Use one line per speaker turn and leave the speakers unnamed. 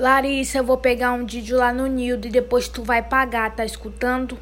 Larissa, eu vou pegar um vídeo lá no Nildo e depois tu vai pagar, tá escutando?